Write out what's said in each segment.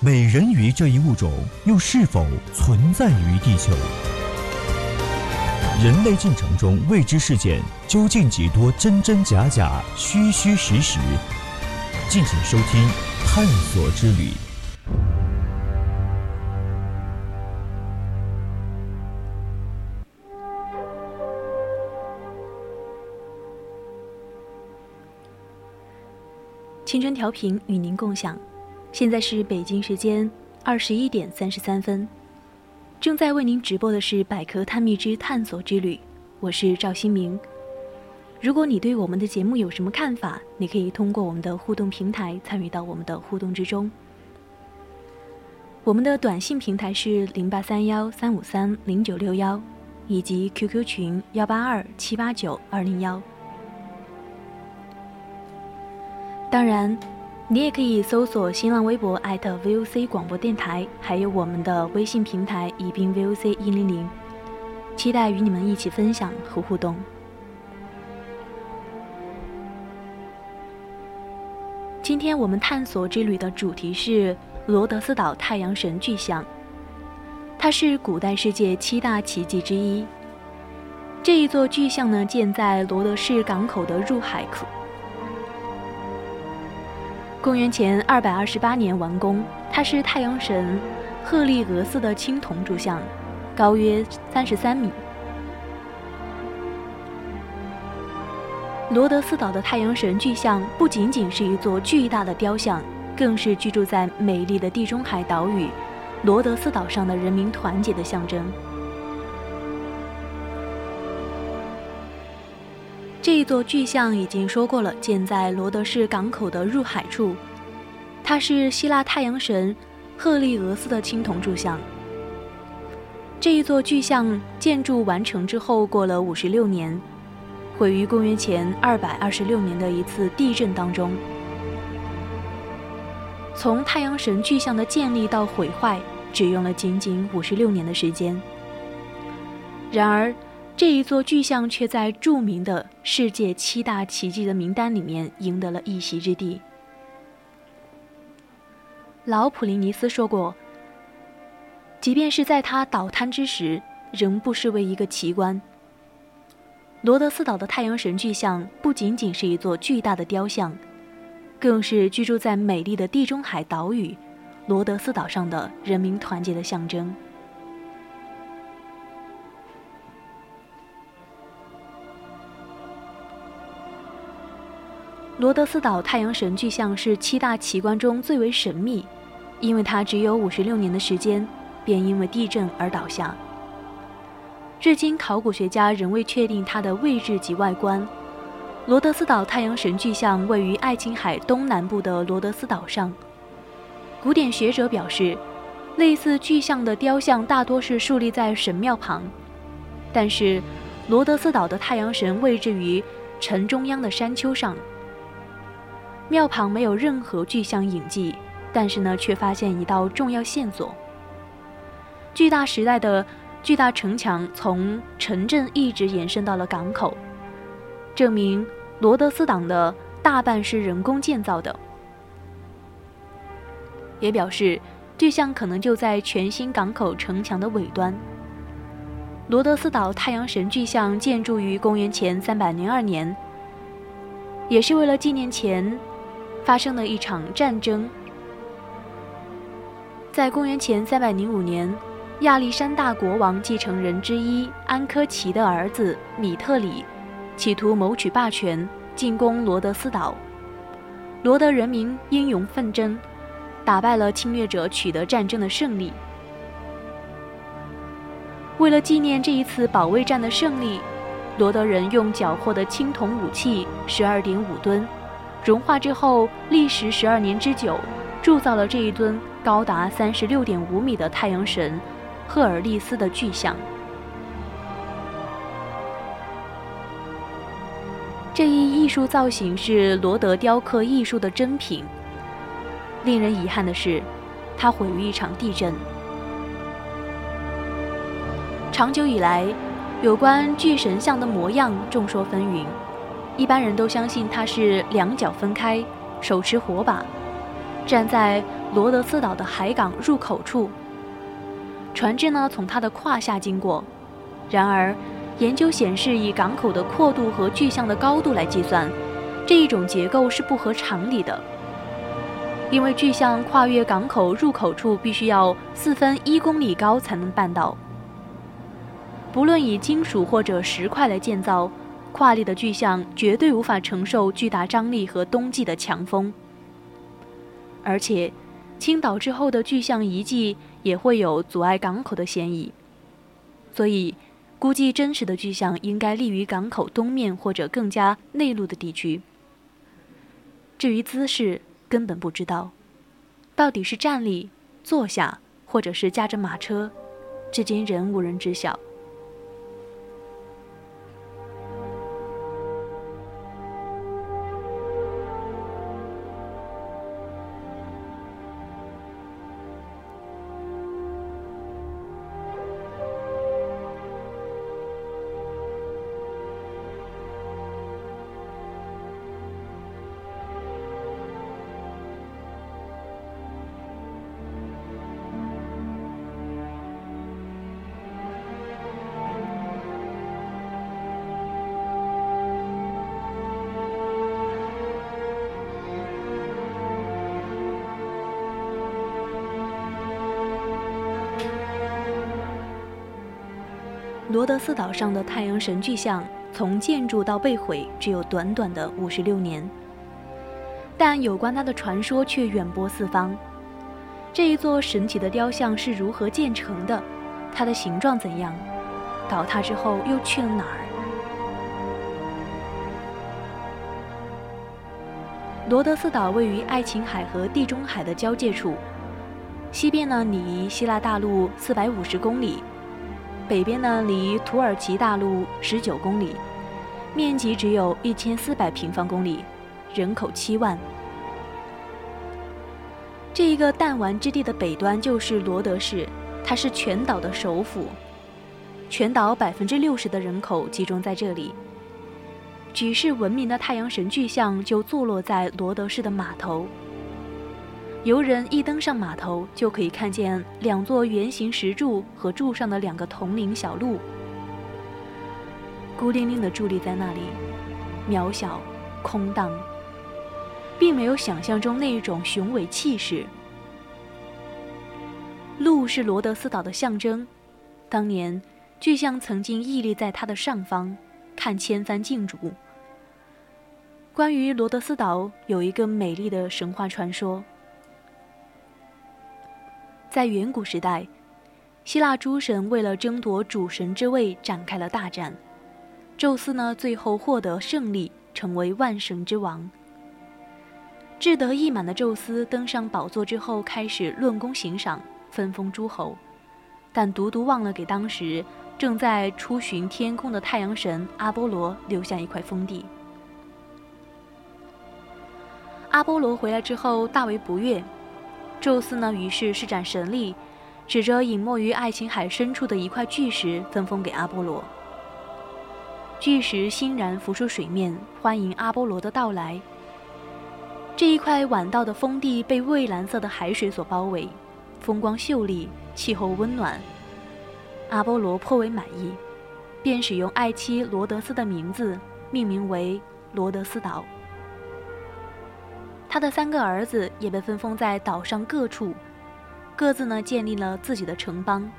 美人鱼这一物种又是否存在于地球？人类进程中未知事件究竟几多真真假假、虚虚实实？敬请收听《探索之旅》。青春调频与您共享，现在是北京时间二十一点三十三分，正在为您直播的是《百科探秘之探索之旅》，我是赵新明。如果你对我们的节目有什么看法，你可以通过我们的互动平台参与到我们的互动之中。我们的短信平台是零八三幺三五三零九六幺，以及 QQ 群幺八二七八九二零幺。当然，你也可以搜索新浪微博 @VOC 广播电台，还有我们的微信平台宜宾 VOC 一零零，期待与你们一起分享和互动。今天我们探索之旅的主题是罗德斯岛太阳神巨像，它是古代世界七大奇迹之一。这一座巨像呢，建在罗德市港口的入海口。公元前二百二十八年完工，它是太阳神赫利俄斯的青铜铸像，高约三十三米。罗德斯岛的太阳神巨像不仅仅是一座巨大的雕像，更是居住在美丽的地中海岛屿罗德斯岛上的人民团结的象征。这一座巨像已经说过了，建在罗德市港口的入海处。它是希腊太阳神赫利俄斯的青铜铸像。这一座巨像建筑完成之后，过了五十六年，毁于公元前二百二十六年的一次地震当中。从太阳神巨像的建立到毁坏，只用了仅仅五十六年的时间。然而，这一座巨像却在著名的世界七大奇迹的名单里面赢得了一席之地。老普林尼斯说过：“即便是在他倒塌之时，仍不失为一个奇观。”罗德斯岛的太阳神巨像不仅仅是一座巨大的雕像，更是居住在美丽的地中海岛屿罗德斯岛上的人民团结的象征。罗德斯岛太阳神巨像是七大奇观中最为神秘，因为它只有五十六年的时间，便因为地震而倒下。至今，考古学家仍未确定它的位置及外观。罗德斯岛太阳神巨像位于爱琴海东南部的罗德斯岛上。古典学者表示，类似巨像的雕像大多是竖立在神庙旁，但是罗德斯岛的太阳神位置于城中央的山丘上。庙旁没有任何巨像影迹，但是呢，却发现一道重要线索。巨大时代的巨大城墙从城镇一直延伸到了港口，证明罗德斯岛的大半是人工建造的，也表示巨像可能就在全新港口城墙的尾端。罗德斯岛太阳神巨像建筑于公元前三百零二年，也是为了纪念前。发生了一场战争。在公元前三百零五年，亚历山大国王继承人之一安科奇的儿子米特里，企图谋取霸权，进攻罗德斯岛。罗德人民英勇奋争，打败了侵略者，取得战争的胜利。为了纪念这一次保卫战的胜利，罗德人用缴获的青铜武器十二点五吨。融化之后，历时十二年之久，铸造了这一尊高达三十六点五米的太阳神赫尔利斯的巨像。这一艺术造型是罗德雕刻艺术的珍品。令人遗憾的是，它毁于一场地震。长久以来，有关巨神像的模样众说纷纭，一般人都相信它是两脚分开，手持火把，站在罗德斯岛的海港入口处，船只呢从它的胯下经过。然而，研究显示，以港口的阔度和巨像的高度来计算，这一种结构是不合常理的。因为巨像跨越港口入口处必须要四分一公里高才能办到。不论以金属或者石块来建造，跨立的巨象绝对无法承受巨大张力和冬季的强风。而且，倾倒之后的巨象遗迹也会有阻碍港口的嫌疑。所以。估计真实的巨象应该立于港口东面或者更加内陆的地区。至于姿势，根本不知道，到底是站立、坐下，或者是驾着马车，至今仍无人知晓。罗德斯岛上的太阳神巨像，从建筑到被毁只有短短的五十六年，但有关它的传说却远播四方。这一座神奇的雕像是如何建成的？它的形状怎样？倒塌之后又去了哪儿？罗德斯岛位于爱琴海和地中海的交界处，西边呢离希腊大陆四百五十公里。北边呢，离土耳其大陆十九公里，面积只有一千四百平方公里，人口七万。这一个弹丸之地的北端就是罗德市，它是全岛的首府，全岛百分之六十的人口集中在这里。举世闻名的太阳神巨像就坐落在罗德市的码头。游人一登上码头，就可以看见两座圆形石柱和柱上的两个铜铃小鹿，孤零零地伫立在那里，渺小、空荡，并没有想象中那一种雄伟气势。鹿是罗德斯岛的象征，当年巨象曾经屹立在它的上方，看千帆竞逐。关于罗德斯岛，有一个美丽的神话传说。在远古时代，希腊诸神为了争夺主神之位展开了大战。宙斯呢，最后获得胜利，成为万神之王。志得意满的宙斯登上宝座之后，开始论功行赏，分封诸侯，但独独忘了给当时正在出巡天空的太阳神阿波罗留下一块封地。阿波罗回来之后，大为不悦。宙斯呢，于是施展神力，指着隐没于爱琴海深处的一块巨石，分封给阿波罗。巨石欣然浮出水面，欢迎阿波罗的到来。这一块晚到的封地被蔚蓝色的海水所包围，风光秀丽，气候温暖。阿波罗颇为满意，便使用爱妻罗德斯的名字命名为罗德斯岛。他的三个儿子也被分封在岛上各处，各自呢建立了自己的城邦。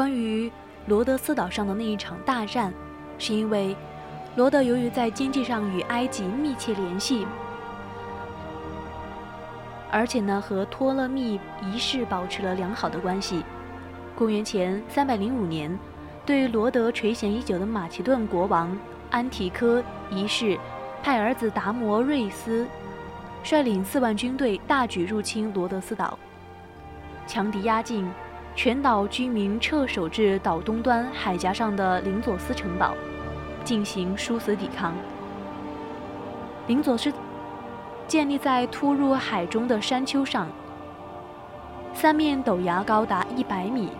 关于罗德斯岛上的那一场大战，是因为罗德由于在经济上与埃及密切联系，而且呢和托勒密一世保持了良好的关系。公元前三百零五年，对罗德垂涎已久的马其顿国王安提柯一世派儿子达摩瑞斯率领四万军队大举入侵罗德斯岛，强敌压境，全岛居民撤守至岛东端海峡上的林佐斯城堡，进行殊死抵抗。林佐斯建立在突入海中的山丘上，三面陡崖高达一百米。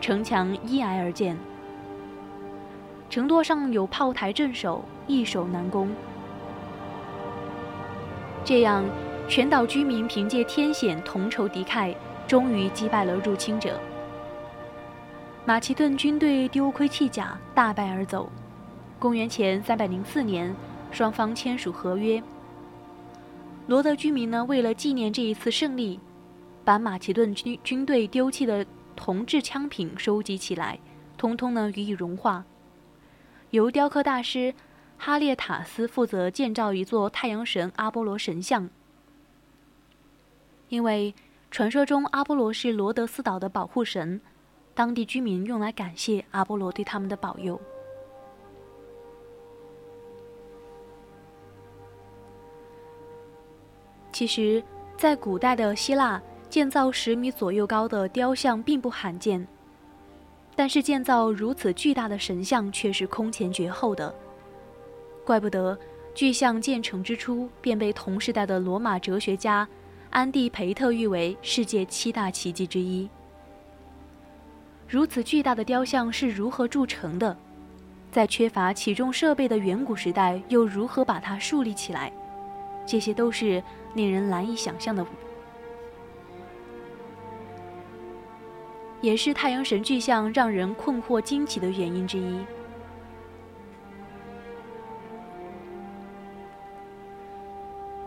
城墙依崖而建，城垛上有炮台镇守，易守难攻。这样，全岛居民凭借天险同仇敌忾，终于击败了入侵者。马其顿军队丢盔弃甲，大败而走。公元前三百零四年，双方签署合约。罗德居民呢，为了纪念这一次胜利，把马其顿军军队丢弃的。铜制枪品收集起来，通通呢予以融化。由雕刻大师哈列塔斯负责建造一座太阳神阿波罗神像，因为传说中阿波罗是罗德斯岛的保护神，当地居民用来感谢阿波罗对他们的保佑。其实，在古代的希腊。建造十米左右高的雕像并不罕见，但是建造如此巨大的神像却是空前绝后的。怪不得巨像建成之初便被同时代的罗马哲学家安蒂培特誉为世界七大奇迹之一。如此巨大的雕像是如何铸成的？在缺乏起重设备的远古时代，又如何把它树立起来？这些都是令人难以想象的。也是太阳神巨像让人困惑惊奇的原因之一。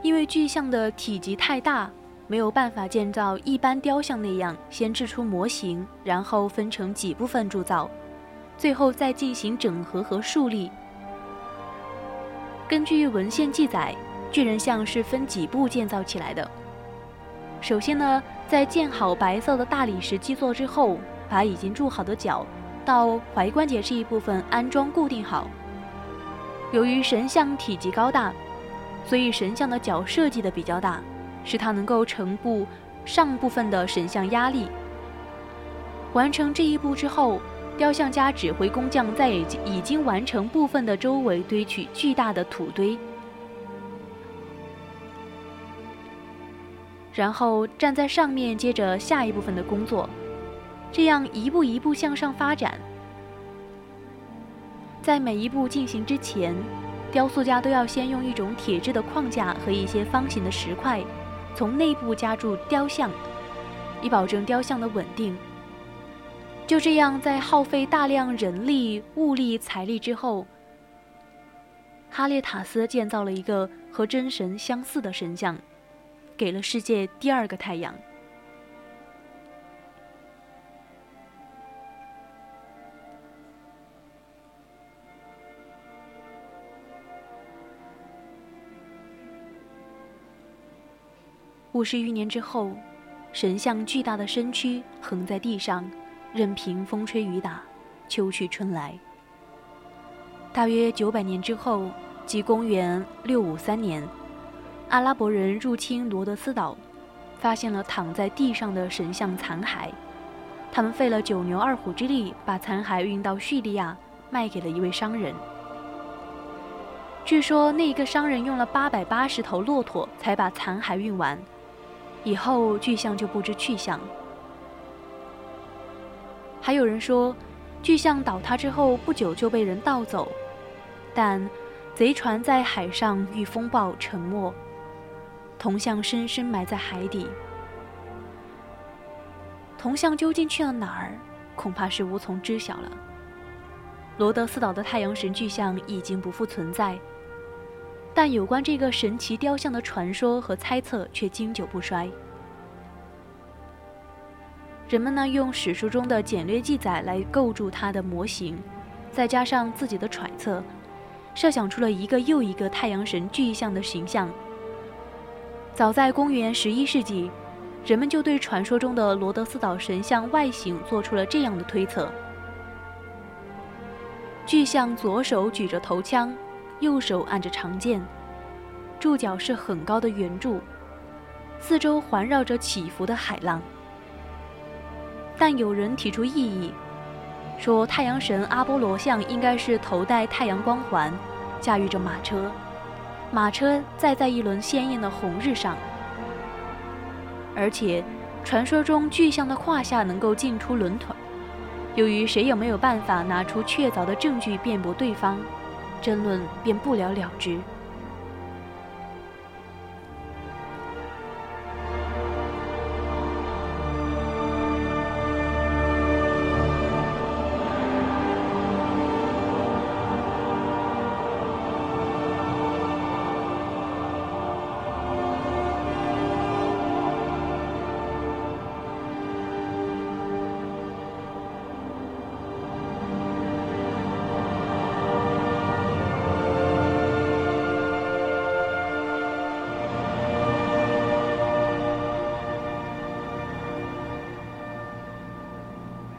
因为巨像的体积太大，没有办法建造一般雕像那样先制出模型，然后分成几部分铸造，最后再进行整合和树立。根据文献记载，巨人像是分几步建造起来的。首先呢。在建好白色的大理石基座之后，把已经铸好的脚到踝关节这一部分安装固定好。由于神像体积高大，所以神像的脚设计的比较大，使它能够承布上部分的神像压力。完成这一步之后，雕像家指挥工匠在已经已经完成部分的周围堆取巨大的土堆。然后站在上面，接着下一部分的工作，这样一步一步向上发展。在每一步进行之前，雕塑家都要先用一种铁质的框架和一些方形的石块，从内部夹住雕像，以保证雕像的稳定。就这样，在耗费大量人力、物力、财力之后，哈列塔斯建造了一个和真神相似的神像。给了世界第二个太阳。五十余年之后，神像巨大的身躯横在地上，任凭风吹雨打，秋去春来。大约九百年之后，即公元六五三年。阿拉伯人入侵罗德斯岛，发现了躺在地上的神像残骸。他们费了九牛二虎之力，把残骸运到叙利亚，卖给了一位商人。据说那一个商人用了八百八十头骆驼才把残骸运完，以后巨像就不知去向。还有人说，巨像倒塌之后不久就被人盗走，但贼船在海上遇风暴沉没。铜像深深埋在海底，铜像究竟去了哪儿，恐怕是无从知晓了。罗德斯岛的太阳神巨像已经不复存在，但有关这个神奇雕像的传说和猜测却经久不衰。人们呢用史书中的简略记载来构筑它的模型，再加上自己的揣测，设想出了一个又一个太阳神巨象的形象。早在公元十一世纪，人们就对传说中的罗德斯岛神像外形做出了这样的推测：巨像左手举着头枪，右手按着长剑，柱脚是很高的圆柱，四周环绕着起伏的海浪。但有人提出异议，说太阳神阿波罗像应该是头戴太阳光环，驾驭着马车，马车载在一轮鲜艳的红日上。而且，传说中巨像的胯下能够进出轮腿。由于谁也没有办法拿出确凿的证据辩驳对方，争论便不了了之。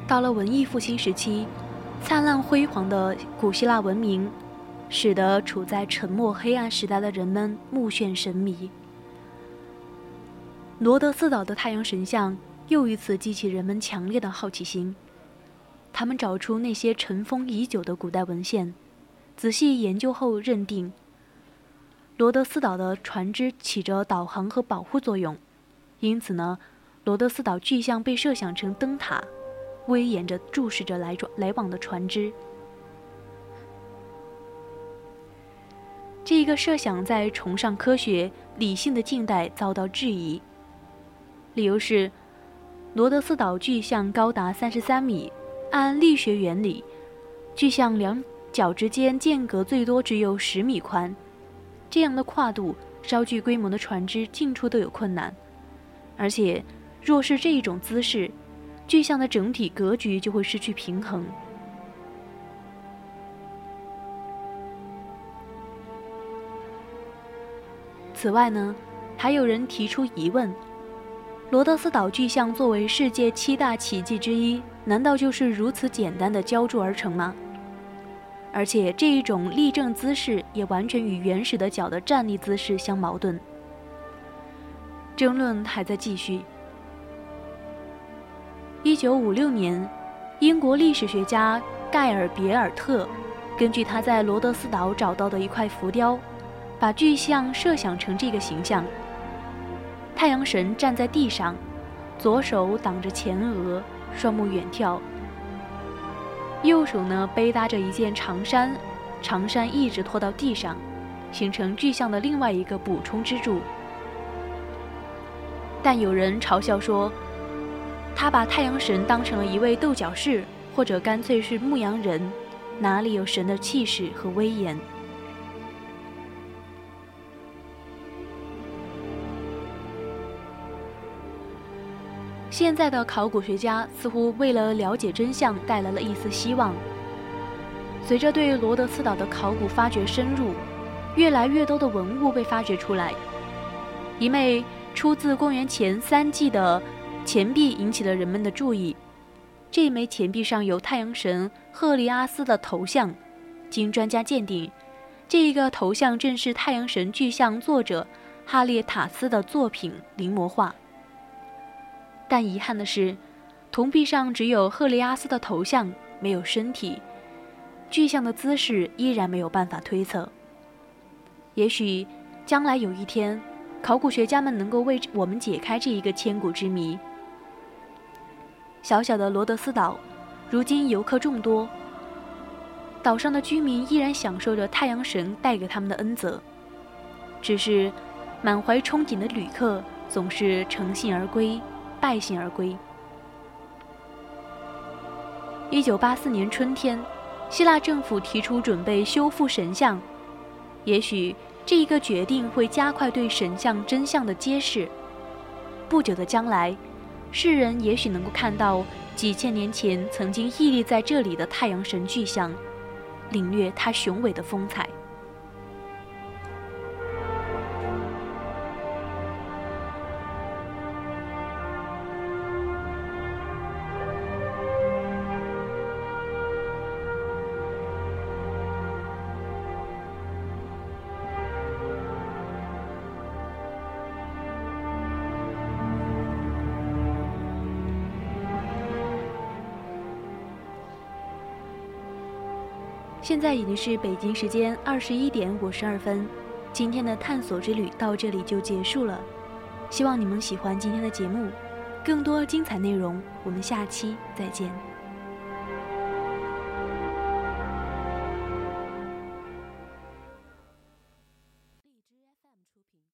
到了文艺复兴时期，灿烂辉煌的古希腊文明，使得处在沉默黑暗时代的人们目眩神迷。罗德斯岛的太阳神像又一次激起人们强烈的好奇心。他们找出那些尘封已久的古代文献，仔细研究后认定，罗德斯岛的船只起着导航和保护作用，因此呢，罗德斯岛巨像被设想成灯塔。威严着注视着来转来往的船只。这一个设想在崇尚科学、理性的近代遭到质疑。理由是，罗德斯岛巨像高达三十三米，按力学原理，巨像两脚之间间隔最多只有十米宽，这样的跨度，稍具规模的船只进出都有困难。而且，若是这一种姿势，巨像的整体格局就会失去平衡。此外呢，还有人提出疑问：罗德斯岛巨像作为世界七大奇迹之一，难道就是如此简单的浇筑而成吗？而且这一种立正姿势也完全与原始的脚的站立姿势相矛盾。争论还在继续。一九五六年，英国历史学家盖尔别尔特根据他在罗德斯岛找到的一块浮雕，把巨像设想成这个形象：太阳神站在地上，左手挡着前额，双目远眺；右手呢背搭着一件长衫，长衫一直拖到地上，形成巨像的另外一个补充支柱。但有人嘲笑说。他把太阳神当成了一位斗角士，或者干脆是牧羊人，哪里有神的气势和威严？现在的考古学家似乎为了了解真相带来了一丝希望。随着对罗德斯岛的考古发掘深入，越来越多的文物被发掘出来。一枚出自公元前三纪的。钱币引起了人们的注意，这枚钱币上有太阳神赫利阿斯的头像。经专家鉴定，这一个头像正是太阳神巨像作者哈列塔斯的作品临摹画。但遗憾的是，铜币上只有赫利阿斯的头像，没有身体，巨像的姿势依然没有办法推测。也许，将来有一天，考古学家们能够为我们解开这一个千古之谜。小小的罗德斯岛，如今游客众多。岛上的居民依然享受着太阳神带给他们的恩泽，只是满怀憧憬的旅客总是乘兴而归，败兴而归。一九八四年春天，希腊政府提出准备修复神像，也许这一个决定会加快对神像真相的揭示。不久的将来。世人也许能够看到几千年前曾经屹立在这里的太阳神巨像，领略它雄伟的风采。现在已经是北京时间二十一点五十二分，今天的探索之旅到这里就结束了。希望你们喜欢今天的节目，更多精彩内容，我们下期再见。